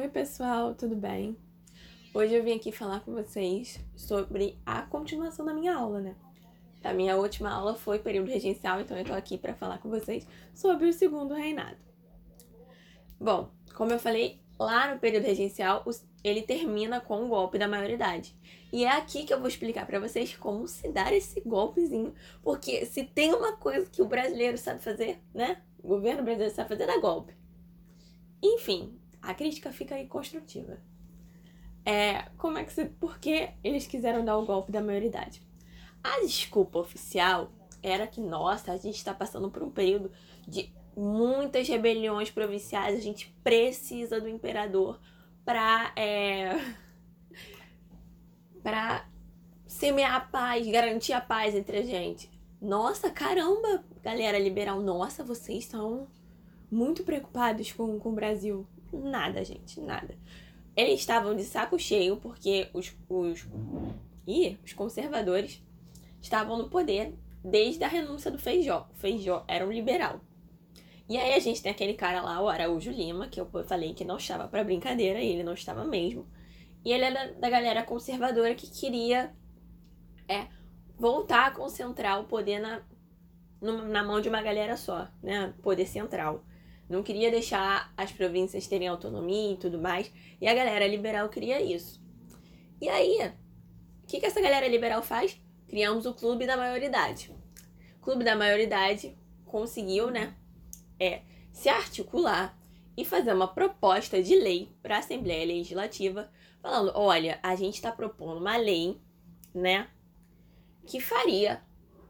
Oi, pessoal, tudo bem? Hoje eu vim aqui falar com vocês sobre a continuação da minha aula, né? A minha última aula foi período regencial, então eu tô aqui para falar com vocês sobre o segundo reinado. Bom, como eu falei, lá no período regencial, ele termina com o golpe da maioridade. E é aqui que eu vou explicar para vocês como se dar esse golpezinho, porque se tem uma coisa que o brasileiro sabe fazer, né? O governo brasileiro sabe fazer, é golpe. Enfim, a crítica fica aí construtiva. É, como é que se, por que eles quiseram dar o golpe da maioridade? A desculpa oficial era que, nossa, a gente está passando por um período de muitas rebeliões provinciais, a gente precisa do imperador para é, para semear a paz, garantir a paz entre a gente. Nossa, caramba, galera liberal, nossa, vocês estão muito preocupados com, com o Brasil. Nada, gente, nada. Eles estavam de saco cheio porque os, os, ih, os conservadores estavam no poder desde a renúncia do Feijó. O Feijó era um liberal. E aí a gente tem aquele cara lá, o Araújo Lima, que eu falei que não estava para brincadeira, e ele não estava mesmo. E ele era da galera conservadora que queria é, voltar a concentrar o poder na, na mão de uma galera só, né? Poder central não queria deixar as províncias terem autonomia e tudo mais. E a galera liberal queria isso. E aí, o que, que essa galera liberal faz? Criamos o Clube da Maioridade. O Clube da Maioridade conseguiu, né, é, se articular e fazer uma proposta de lei para a Assembleia Legislativa, falando: olha, a gente está propondo uma lei, né, que faria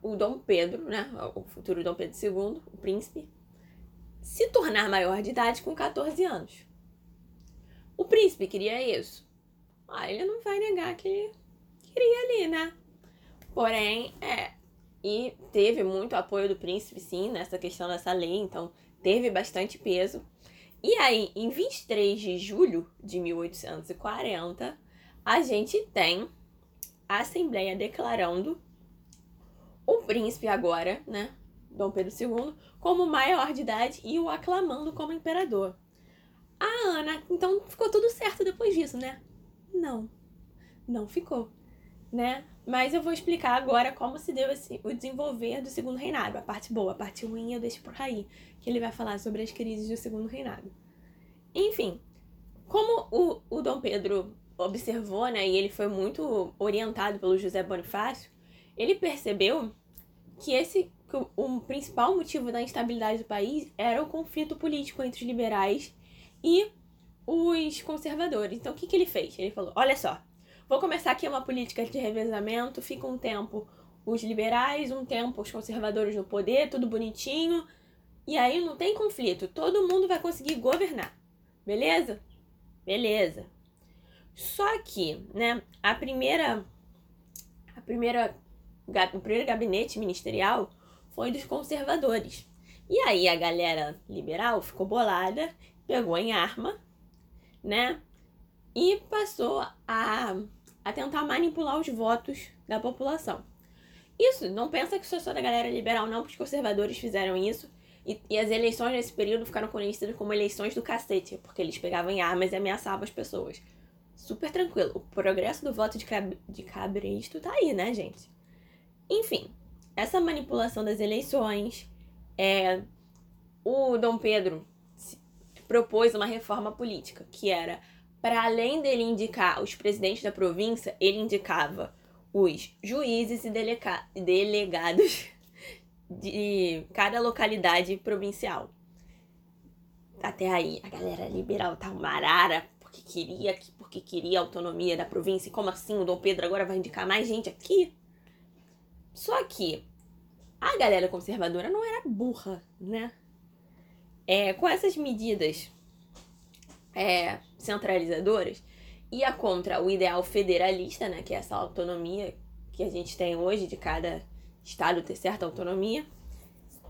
o Dom Pedro, né, o futuro Dom Pedro II, o príncipe, se tornar maior de idade com 14 anos. O príncipe queria isso. Ah, ele não vai negar que queria ali, né? Porém, é. E teve muito apoio do príncipe, sim, nessa questão dessa lei, então teve bastante peso. E aí, em 23 de julho de 1840, a gente tem a Assembleia declarando o príncipe agora, né? Dom Pedro II, como maior de idade e o aclamando como imperador. A Ana, então ficou tudo certo depois disso, né? Não, não ficou, né? Mas eu vou explicar agora como se deu esse, o desenvolver do segundo reinado. A parte boa, a parte ruim eu deixo pro Raí, que ele vai falar sobre as crises do segundo reinado. Enfim, como o, o Dom Pedro observou, né, e ele foi muito orientado pelo José Bonifácio, ele percebeu que esse que o, o principal motivo da instabilidade do país era o conflito político entre os liberais e os conservadores. Então, o que, que ele fez? Ele falou: olha só, vou começar aqui uma política de revezamento, fica um tempo os liberais, um tempo os conservadores no poder, tudo bonitinho. E aí não tem conflito, todo mundo vai conseguir governar. Beleza? Beleza. Só que, né, a primeira a primeira o primeiro gabinete ministerial foi dos conservadores. E aí a galera liberal ficou bolada, pegou em arma, né? E passou a, a tentar manipular os votos da população. Isso, não pensa que sou só da galera liberal, não, porque os conservadores fizeram isso. E, e, as eleições nesse período ficaram conhecidas como eleições do cacete, porque eles pegavam em armas e ameaçavam as pessoas. Super tranquilo. O progresso do voto de, de cabresto tá aí, né, gente? Enfim, essa manipulação das eleições, é, o Dom Pedro propôs uma reforma política, que era, para além dele indicar os presidentes da província, ele indicava os juízes e delegados de cada localidade provincial. Até aí, a galera liberal tá uma arara, porque queria, porque queria autonomia da província. E como assim o Dom Pedro agora vai indicar mais gente aqui? Só que a galera conservadora não era burra, né? É, com essas medidas é, centralizadoras, ia contra o ideal federalista, né? Que é essa autonomia que a gente tem hoje de cada estado ter certa autonomia,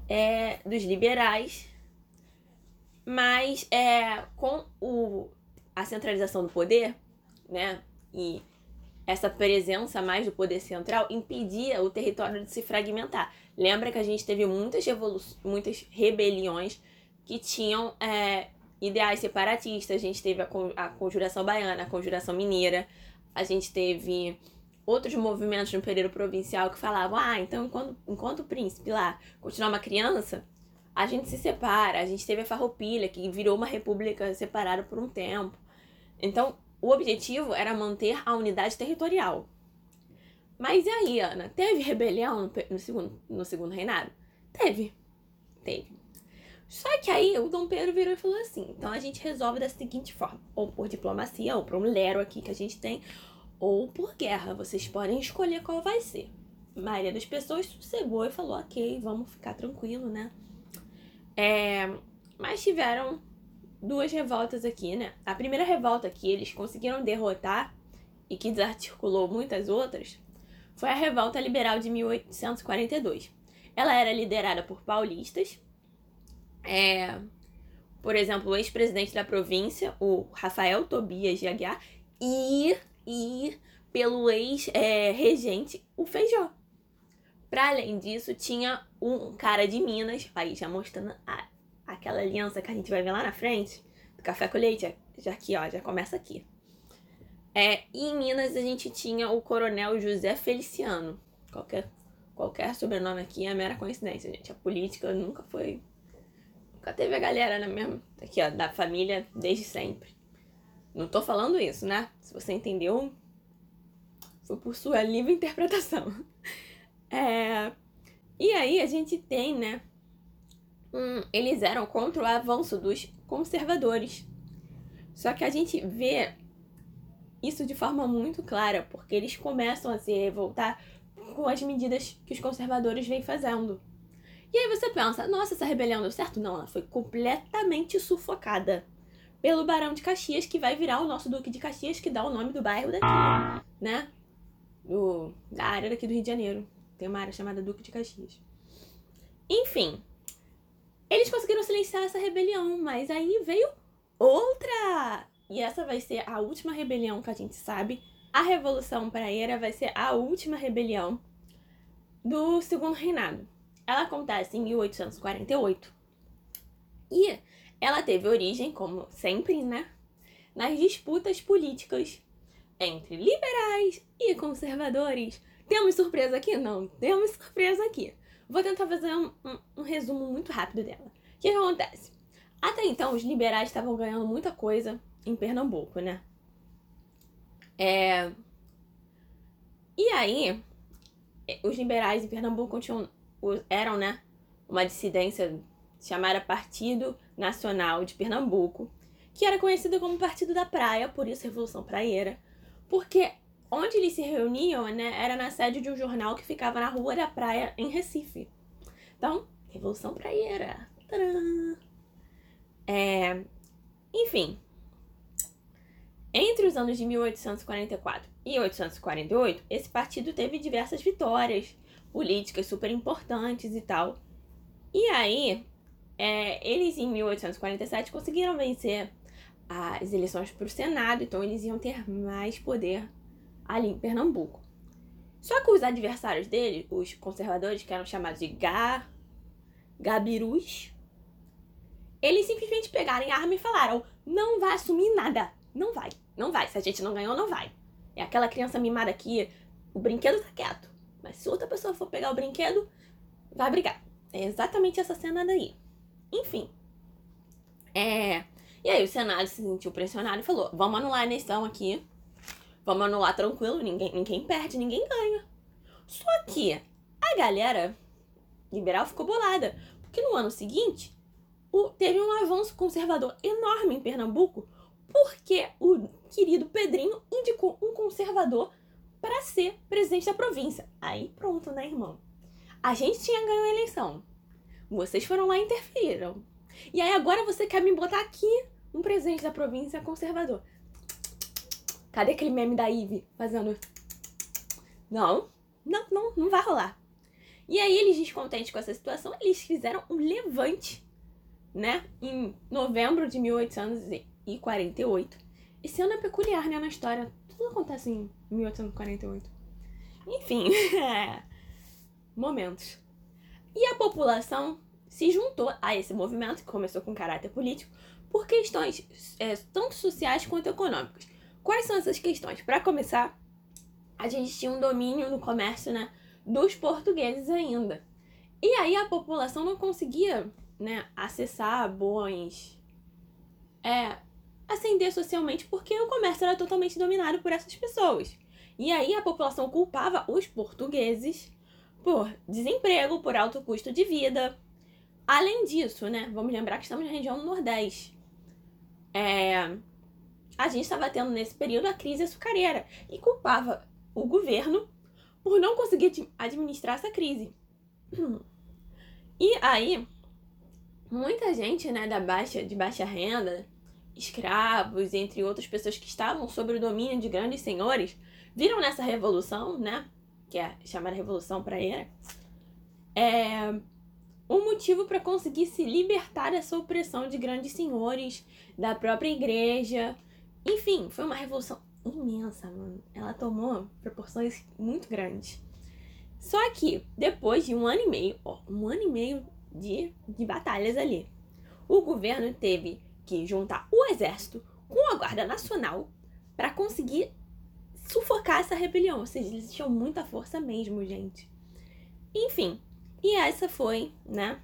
é, dos liberais, mas é, com o, a centralização do poder, né? E essa presença mais do poder central impedia o território de se fragmentar. Lembra que a gente teve muitas, muitas rebeliões que tinham é, ideais separatistas, a gente teve a, a Conjuração Baiana, a Conjuração Mineira, a gente teve outros movimentos no período provincial que falavam: ah, então enquanto, enquanto o príncipe lá continuar uma criança, a gente se separa. A gente teve a Farroupilha, que virou uma república separada por um tempo. Então, o objetivo era manter a unidade territorial. Mas e aí, Ana? Teve rebelião no, segundo, no segundo reinado? Teve. Teve. Só que aí o Dom Pedro virou e falou assim: então a gente resolve da seguinte forma: ou por diplomacia, ou por um lero aqui que a gente tem, ou por guerra. Vocês podem escolher qual vai ser. A maioria das pessoas sossegou e falou: ok, vamos ficar tranquilo, né? É, mas tiveram duas revoltas aqui, né? A primeira revolta que eles conseguiram derrotar e que desarticulou muitas outras foi a Revolta Liberal de 1842. Ela era liderada por paulistas é, por exemplo, o ex-presidente da província, o Rafael Tobias de Aguiar, e, e pelo ex-regente, é, o Feijó. Para além disso, tinha um cara de Minas, aí já mostrando a, aquela aliança que a gente vai ver lá na frente, do café com leite, já aqui, ó, já começa aqui. É, e em Minas a gente tinha o coronel José Feliciano. Qualquer, qualquer sobrenome aqui é mera coincidência, gente. A política nunca foi Nunca teve a galera, né, mesmo? Aqui, ó, da família desde sempre. Não tô falando isso, né? Se você entendeu, foi por sua livre interpretação. É... E aí a gente tem, né? Hum, eles eram contra o avanço dos conservadores. Só que a gente vê isso de forma muito clara, porque eles começam a se revoltar com as medidas que os conservadores vêm fazendo. E aí você pensa, nossa, essa rebelião deu certo? Não, ela foi completamente sufocada pelo Barão de Caxias, que vai virar o nosso Duque de Caxias, que dá o nome do bairro daqui, né? Do, da área daqui do Rio de Janeiro. Tem uma área chamada Duque de Caxias. Enfim, eles conseguiram silenciar essa rebelião, mas aí veio outra! E essa vai ser a última rebelião que a gente sabe. A Revolução Praeira vai ser a última rebelião do Segundo Reinado. Ela acontece em 1848 e ela teve origem, como sempre, né, nas disputas políticas entre liberais e conservadores. Temos surpresa aqui? Não, temos surpresa aqui. Vou tentar fazer um, um, um resumo muito rápido dela. O que, que acontece? Até então, os liberais estavam ganhando muita coisa em Pernambuco, né? É... E aí, os liberais em Pernambuco continuam eram, né, uma dissidência chamada Partido Nacional de Pernambuco, que era conhecido como Partido da Praia, por isso Revolução Praieira, porque onde eles se reuniam, né, era na sede de um jornal que ficava na Rua da Praia, em Recife. Então, Revolução Praieira. É, enfim, entre os anos de 1844 e 1848, esse partido teve diversas vitórias políticas super importantes e tal. E aí, é, eles em 1847 conseguiram vencer as eleições para o Senado, então eles iam ter mais poder ali em Pernambuco. Só que os adversários dele, os conservadores, que eram chamados de Ga... Gabirus, eles simplesmente pegaram arma e falaram: não vai assumir nada. Não vai, não vai. Se a gente não ganhou, não vai. É aquela criança mimada aqui, o brinquedo tá quieto. Mas se outra pessoa for pegar o brinquedo, vai brigar. É exatamente essa cena daí. Enfim. É. E aí o Senado se sentiu pressionado e falou: vamos anular a eleição aqui. Vamos anular tranquilo, ninguém, ninguém perde, ninguém ganha. Só que a galera liberal ficou bolada. Porque no ano seguinte, o, teve um avanço conservador enorme em Pernambuco, porque o querido Pedrinho indicou um conservador para ser presidente da província. Aí pronto, né, irmão? A gente tinha ganho a eleição. Vocês foram lá e interferiram. E aí agora você quer me botar aqui um presidente da província conservador. Cadê aquele meme da Ive fazendo. Não, não, não, não vai rolar. E aí eles descontentes com essa situação, eles fizeram um levante, né? Em novembro de 1848. Esse ano é peculiar, né, na história tudo acontece em 1848. Enfim, momentos. E a população se juntou a esse movimento, que começou com caráter político, por questões é, tanto sociais quanto econômicas. Quais são essas questões? Para começar, a gente tinha um domínio no comércio né, dos portugueses ainda. E aí a população não conseguia né, acessar bons. É, ascender socialmente porque o comércio era totalmente dominado por essas pessoas. E aí a população culpava os portugueses por desemprego, por alto custo de vida. Além disso, né, vamos lembrar que estamos na região Nordeste. É, a gente estava tendo nesse período a crise açucareira e culpava o governo por não conseguir administrar essa crise. E aí, muita gente, né, da baixa, de baixa renda, escravos, entre outras pessoas que estavam sob o domínio de grandes senhores, viram nessa revolução, né? Que é chamada Revolução Praeira, é um motivo para conseguir se libertar dessa opressão de grandes senhores, da própria igreja. Enfim, foi uma revolução imensa, mano. Ela tomou proporções muito grandes. Só que, depois de um ano e meio, ó, um ano e meio de, de batalhas ali, o governo teve que juntar o exército com a Guarda Nacional para conseguir sufocar essa rebelião. Ou seja, eles tinham muita força mesmo, gente. Enfim, e essa foi, né,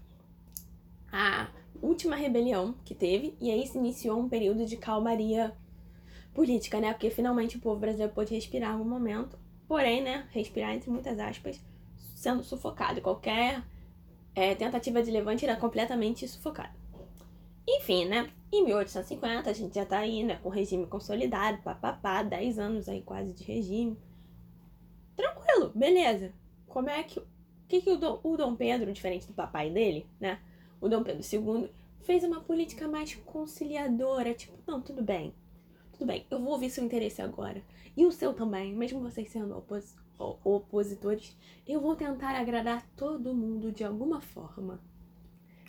a última rebelião que teve. E aí se iniciou um período de calmaria política, né? Porque finalmente o povo brasileiro pôde respirar um momento. Porém, né, respirar entre muitas aspas, sendo sufocado. Qualquer é, tentativa de levante era completamente sufocada. Enfim, né? Em 1850 a gente já tá aí, né, com o regime consolidado, papapá, 10 anos aí quase de regime. Tranquilo, beleza. Como é que. O que, que o, Dom, o Dom Pedro, diferente do papai dele, né? O Dom Pedro II, fez uma política mais conciliadora, tipo, não, tudo bem. Tudo bem, eu vou ouvir seu interesse agora. E o seu também, mesmo vocês sendo opos, opositores, eu vou tentar agradar todo mundo de alguma forma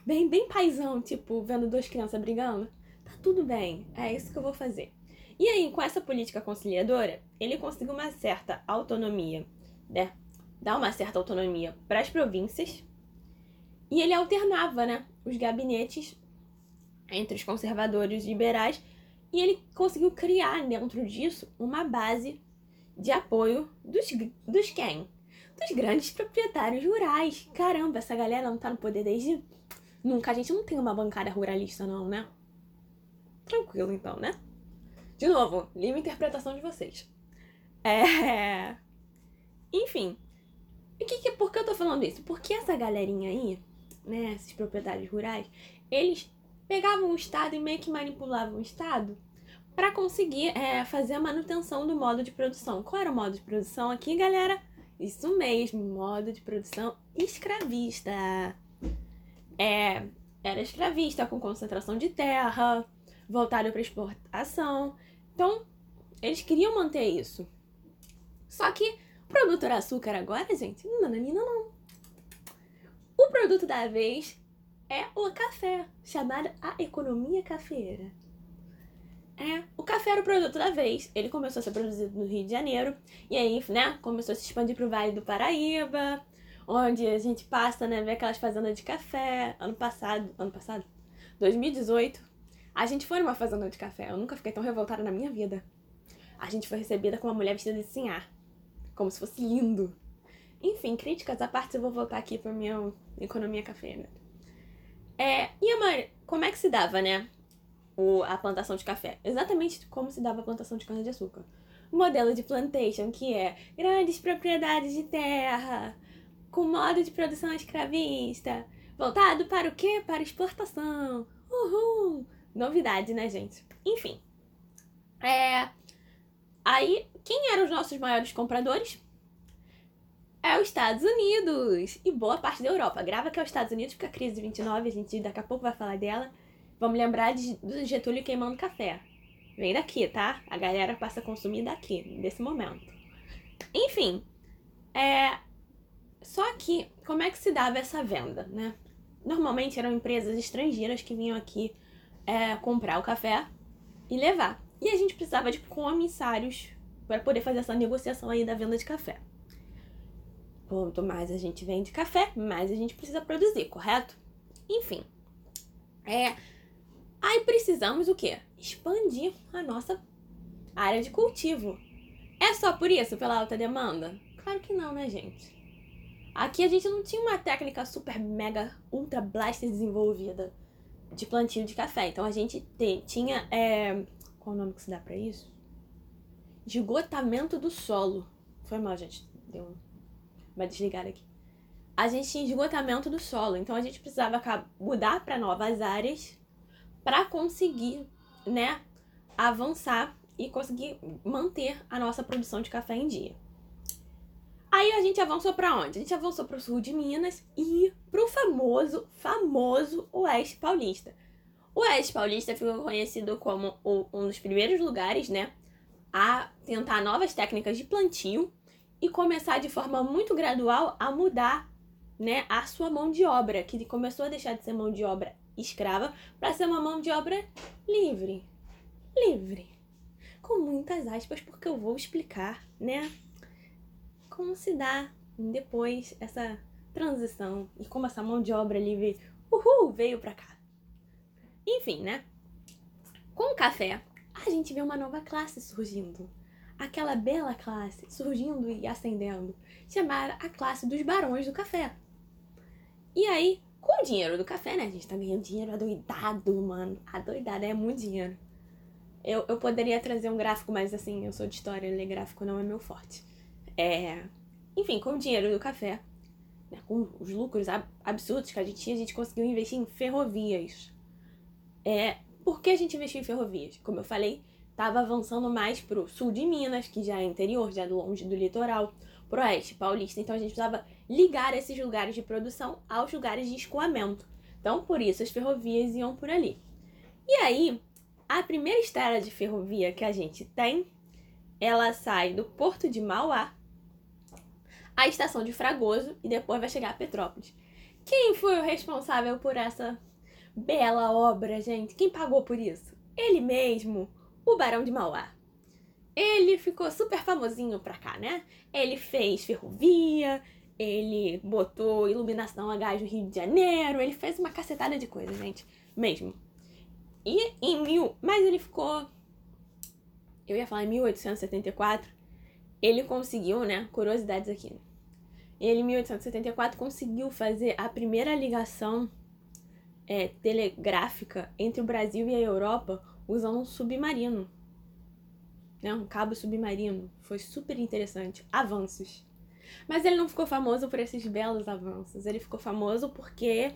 bem, bem paizão, tipo, vendo duas crianças brigando. Tá tudo bem, é isso que eu vou fazer. E aí, com essa política conciliadora, ele conseguiu uma certa autonomia, né? Dar uma certa autonomia para as províncias. E ele alternava, né? Os gabinetes entre os conservadores e liberais. E ele conseguiu criar dentro disso uma base de apoio dos, dos quem? Dos grandes proprietários rurais. Caramba, essa galera não tá no poder desde Nunca, a gente não tem uma bancada ruralista, não, né? Tranquilo, então, né? De novo, livre interpretação de vocês. É. Enfim. E que, que, por que eu tô falando isso? Porque essa galerinha aí, né, esses proprietários rurais, eles pegavam o Estado e meio que manipulavam o Estado para conseguir é, fazer a manutenção do modo de produção. Qual era o modo de produção aqui, galera? Isso mesmo, modo de produção escravista é, era escravista, com concentração de terra, voltado para exportação. Então, eles queriam manter isso. Só que o produto era açúcar agora, gente? Nananina não. O produto da vez é o café, chamado a economia cafeira. É, o café era o produto da vez. Ele começou a ser produzido no Rio de Janeiro. E aí, né, começou a se expandir para o Vale do Paraíba onde a gente passa, né, ver aquelas fazendas de café. Ano passado, ano passado, 2018, a gente foi numa fazenda de café. Eu nunca fiquei tão revoltada na minha vida. A gente foi recebida com uma mulher vestida de sinhar, como se fosse lindo. Enfim, críticas à parte, eu vou voltar aqui para minha economia cafeira. É, e a Mari, como é que se dava, né, o, a plantação de café? Exatamente como se dava a plantação de cana-de-açúcar. Modelo de plantation, que é grandes propriedades de terra, com modo de produção escravista, voltado para o quê? Para exportação. Uhul! Novidade, né, gente? Enfim. É... Aí, quem eram os nossos maiores compradores? É os Estados Unidos e boa parte da Europa. Grava que é os Estados Unidos, porque a crise de 29, a gente daqui a pouco vai falar dela. Vamos lembrar de, do Getúlio queimando café. Vem daqui, tá? A galera passa a consumir daqui, desse momento. Enfim, é, só que, como é que se dava essa venda, né? Normalmente eram empresas estrangeiras que vinham aqui é, comprar o café e levar. E a gente precisava de comissários para poder fazer essa negociação aí da venda de café. Quanto mais a gente vende café, mais a gente precisa produzir, correto? Enfim. É, Aí precisamos o quê? Expandir a nossa área de cultivo. É só por isso, pela alta demanda? Claro que não, né, gente? Aqui a gente não tinha uma técnica super mega ultra blaster desenvolvida de plantio de café. Então a gente te, tinha. É, qual o nome que se dá para isso? Esgotamento do solo. Foi mal, gente. Deu um, uma desligada aqui. A gente tinha esgotamento do solo. Então a gente precisava mudar para novas áreas para conseguir, né, avançar e conseguir manter a nossa produção de café em dia. Aí a gente avançou para onde? A gente avançou para o sul de Minas e para o famoso, famoso Oeste Paulista. O Oeste Paulista ficou conhecido como um dos primeiros lugares, né, a tentar novas técnicas de plantio e começar de forma muito gradual a mudar, né, a sua mão de obra, que começou a deixar de ser mão de obra escrava para ser uma mão de obra livre. Livre. Com muitas aspas, porque eu vou explicar, né? como se dá depois essa transição e como essa mão de obra livre, uhul, veio pra cá. Enfim, né? Com o café, a gente vê uma nova classe surgindo. Aquela bela classe surgindo e ascendendo, chamada a classe dos barões do café. E aí, com o dinheiro do café, né? A gente tá ganhando dinheiro adoidado, mano. Adoidado, é muito dinheiro. Eu, eu poderia trazer um gráfico, mas assim, eu sou de história, ler gráfico não é meu forte. É, enfim, com o dinheiro do café, né, com os lucros absurdos que a gente tinha, a gente conseguiu investir em ferrovias. É, por que a gente investiu em ferrovias? Como eu falei, estava avançando mais pro sul de Minas, que já é interior, já é longe do litoral, pro oeste paulista. Então a gente precisava ligar esses lugares de produção aos lugares de escoamento. Então, por isso, as ferrovias iam por ali. E aí, a primeira estrada de ferrovia que a gente tem, ela sai do Porto de Mauá a estação de Fragoso e depois vai chegar a Petrópolis. Quem foi o responsável por essa bela obra, gente? Quem pagou por isso? Ele mesmo, o Barão de Mauá. Ele ficou super famosinho pra cá, né? Ele fez ferrovia, ele botou iluminação a gás no Rio de Janeiro, ele fez uma cacetada de coisas, gente. Mesmo. E em mil. Mas ele ficou. Eu ia falar em 1874. Ele conseguiu, né? Curiosidades aqui. Ele, em 1874, conseguiu fazer a primeira ligação é, telegráfica entre o Brasil e a Europa usando um submarino. Né? Um cabo submarino. Foi super interessante. Avanços. Mas ele não ficou famoso por esses belos avanços. Ele ficou famoso porque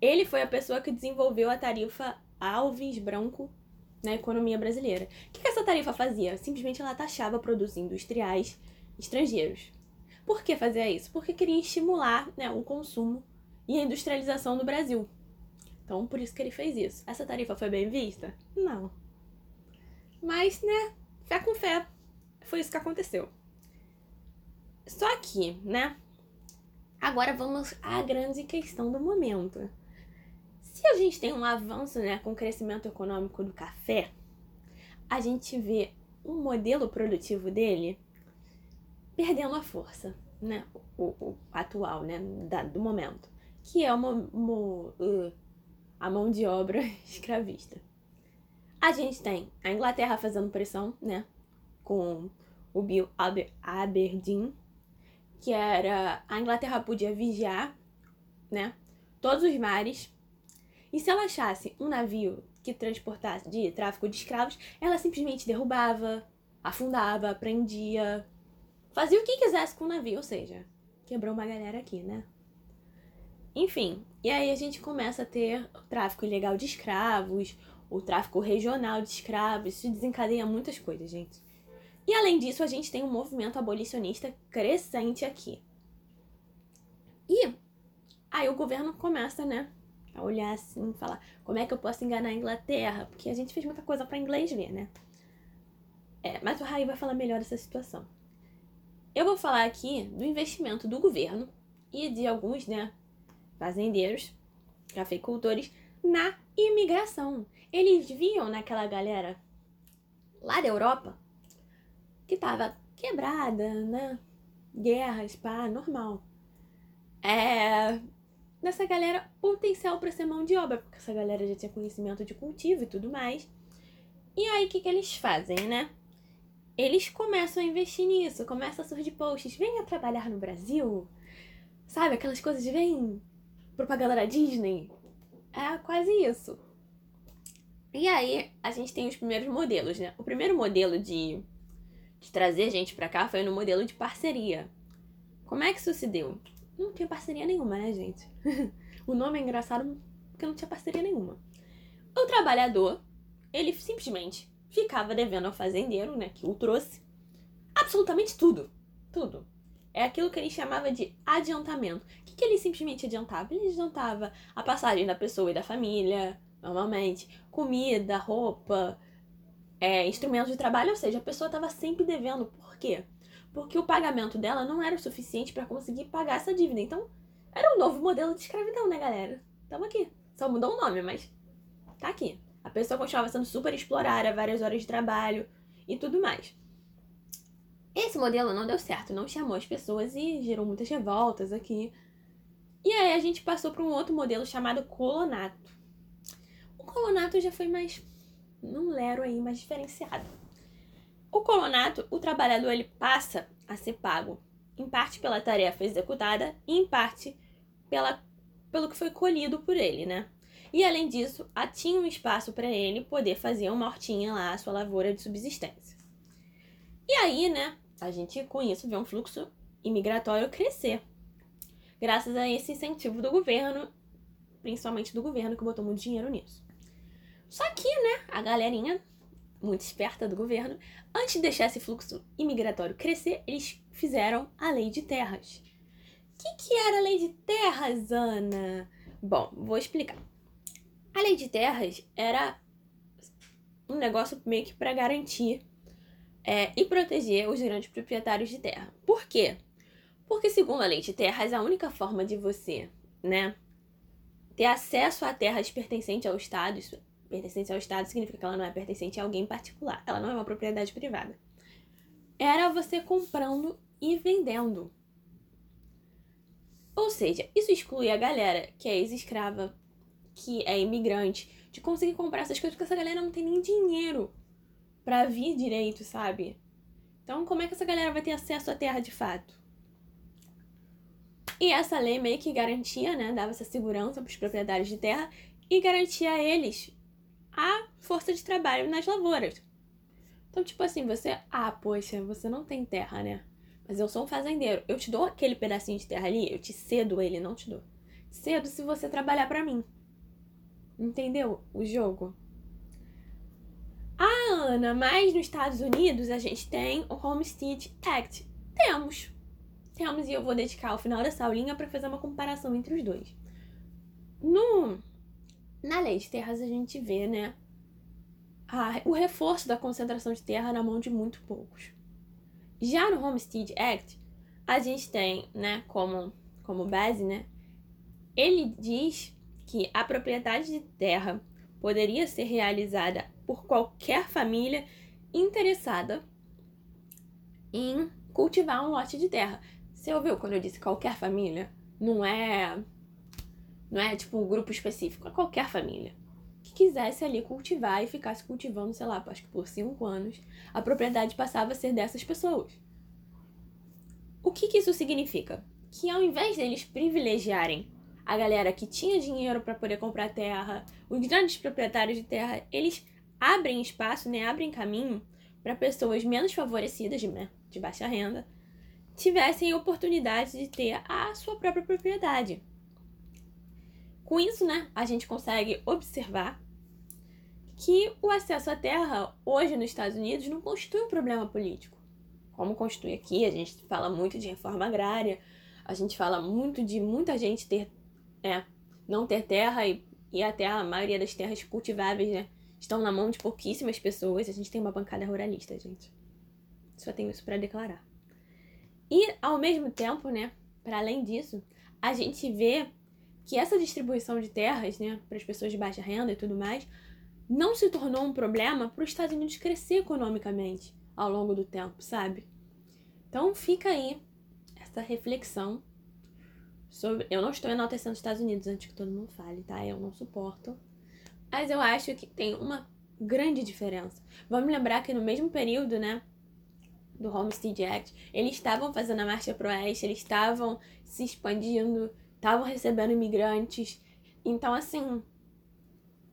ele foi a pessoa que desenvolveu a tarifa Alves Branco na economia brasileira. O que, que essa tarifa fazia? Simplesmente ela taxava produtos industriais estrangeiros. Por que fazia isso? Porque queria estimular né, o consumo e a industrialização do Brasil. Então, por isso que ele fez isso. Essa tarifa foi bem vista? Não. Mas, né, fé com fé, foi isso que aconteceu. Só que, né, agora vamos à grande questão do momento. Se a gente tem um avanço, né, com o crescimento econômico do café, a gente vê um modelo produtivo dele perdendo a força, né? O, o atual, né? Da, do momento. Que é uma, uma uh, a mão de obra escravista. A gente tem a Inglaterra fazendo pressão, né? Com o Bill Aber Aberdeen, que era a Inglaterra podia vigiar, né? Todos os mares. E se ela achasse um navio que transportasse de tráfico de escravos, ela simplesmente derrubava, afundava, prendia, Fazia o que quisesse com o navio, ou seja, quebrou uma galera aqui, né? Enfim, e aí a gente começa a ter o tráfico ilegal de escravos, o tráfico regional de escravos, isso desencadeia muitas coisas, gente. E além disso, a gente tem um movimento abolicionista crescente aqui. E aí o governo começa, né, a olhar assim, falar, como é que eu posso enganar a Inglaterra? Porque a gente fez muita coisa para inglês ver, né? É, mas o Raí vai falar melhor dessa situação. Eu vou falar aqui do investimento do governo e de alguns, né, fazendeiros, cafeicultores na imigração. Eles viam naquela galera lá da Europa que tava quebrada, né? Guerras, pá, normal. É... dessa galera potencial para ser mão de obra, porque essa galera já tinha conhecimento de cultivo e tudo mais. E aí, o que, que eles fazem, né? Eles começam a investir nisso, começam a surgir posts, venha trabalhar no Brasil, sabe? Aquelas coisas vem propaganda da Disney. É quase isso. E aí, a gente tem os primeiros modelos, né? O primeiro modelo de, de trazer gente pra cá foi no modelo de parceria. Como é que isso se deu? Não tinha parceria nenhuma, né, gente? o nome é engraçado porque não tinha parceria nenhuma. O trabalhador, ele simplesmente ficava devendo ao fazendeiro, né, que o trouxe, absolutamente tudo. Tudo. É aquilo que ele chamava de adiantamento. O que, que ele simplesmente adiantava? Ele adiantava a passagem da pessoa e da família, normalmente, comida, roupa, é, instrumentos de trabalho, ou seja, a pessoa estava sempre devendo. Por quê? Porque o pagamento dela não era o suficiente para conseguir pagar essa dívida. Então, era um novo modelo de escravidão, né, galera? Tamo aqui. Só mudou o nome, mas tá aqui. A pessoa continuava sendo super explorada, várias horas de trabalho e tudo mais. Esse modelo não deu certo, não chamou as pessoas e gerou muitas revoltas aqui. E aí a gente passou para um outro modelo chamado colonato. O colonato já foi mais num lero aí mais diferenciado. O colonato, o trabalhador ele passa a ser pago em parte pela tarefa executada e em parte pela, pelo que foi colhido por ele, né? E além disso, tinha um espaço para ele poder fazer uma hortinha lá, a sua lavoura de subsistência. E aí, né, a gente com isso vê um fluxo imigratório crescer. Graças a esse incentivo do governo, principalmente do governo que botou muito dinheiro nisso. Só que, né, a galerinha muito esperta do governo, antes de deixar esse fluxo imigratório crescer, eles fizeram a lei de terras. O que, que era a lei de terras, Ana? Bom, vou explicar. A lei de terras era um negócio meio que para garantir é, e proteger os grandes proprietários de terra. Por quê? Porque, segundo a lei de terras, a única forma de você, né, ter acesso a terras pertencentes ao Estado, isso, pertencente ao Estado significa que ela não é pertencente a alguém particular, ela não é uma propriedade privada, era você comprando e vendendo. Ou seja, isso exclui a galera que é ex-escrava, que é imigrante, de conseguir comprar essas coisas, porque essa galera não tem nem dinheiro para vir direito, sabe? Então, como é que essa galera vai ter acesso à terra de fato? E essa lei meio que garantia, né, dava essa segurança para os proprietários de terra e garantia a eles a força de trabalho nas lavouras. Então, tipo assim, você, ah, poxa, você não tem terra, né? Mas eu sou um fazendeiro. Eu te dou aquele pedacinho de terra ali, eu te cedo ele, não te dou. Cedo se você trabalhar para mim. Entendeu o jogo? Mas nos Estados Unidos a gente tem o Homestead Act. Temos. Temos e eu vou dedicar o final dessa aulinha para fazer uma comparação entre os dois. No, na lei de terras a gente vê, né, a, o reforço da concentração de terra na mão de muito poucos. Já no Homestead Act, a gente tem, né, como, como base, né, ele diz que a propriedade de terra poderia ser realizada por qualquer família interessada em cultivar um lote de terra. Você ouviu quando eu disse qualquer família? Não é não é tipo um grupo específico, é qualquer família que quisesse ali cultivar e ficasse cultivando, sei lá, acho que por cinco anos, a propriedade passava a ser dessas pessoas. O que, que isso significa? Que ao invés deles privilegiarem a galera que tinha dinheiro para poder comprar terra, os grandes proprietários de terra, eles abrem espaço, né, abrem caminho para pessoas menos favorecidas, né, de baixa renda, tivessem oportunidade de ter a sua própria propriedade. Com isso, né, a gente consegue observar que o acesso à terra hoje nos Estados Unidos não constitui um problema político. Como constitui aqui, a gente fala muito de reforma agrária, a gente fala muito de muita gente ter é, não ter terra e, e até a maioria das terras cultiváveis, né, estão na mão de pouquíssimas pessoas. A gente tem uma bancada ruralista, gente. Só tenho isso para declarar. E ao mesmo tempo, né, para além disso, a gente vê que essa distribuição de terras, né, para as pessoas de baixa renda e tudo mais, não se tornou um problema para os Estados Unidos crescer economicamente ao longo do tempo, sabe? Então fica aí essa reflexão sobre. Eu não estou enaltecendo os Estados Unidos antes que todo mundo fale, tá? Eu não suporto. Mas eu acho que tem uma grande diferença. Vamos lembrar que no mesmo período, né? Do Homestead Act, eles estavam fazendo a marcha pro oeste, eles estavam se expandindo, estavam recebendo imigrantes. Então, assim,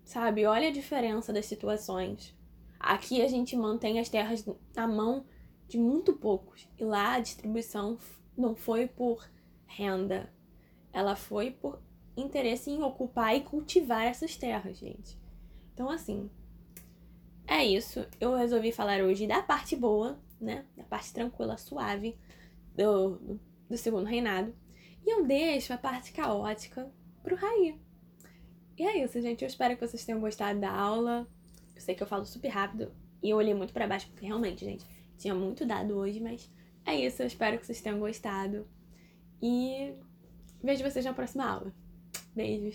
sabe, olha a diferença das situações. Aqui a gente mantém as terras na mão de muito poucos. E lá a distribuição não foi por renda, ela foi por interesse em ocupar e cultivar essas terras, gente. Então, assim, é isso. Eu resolvi falar hoje da parte boa, né? Da parte tranquila, suave do, do, do segundo reinado. E eu deixo a parte caótica pro Raí. E é isso, gente. Eu espero que vocês tenham gostado da aula. Eu sei que eu falo super rápido e eu olhei muito para baixo, porque realmente, gente, tinha muito dado hoje, mas é isso. Eu espero que vocês tenham gostado. E vejo vocês na próxima aula. baby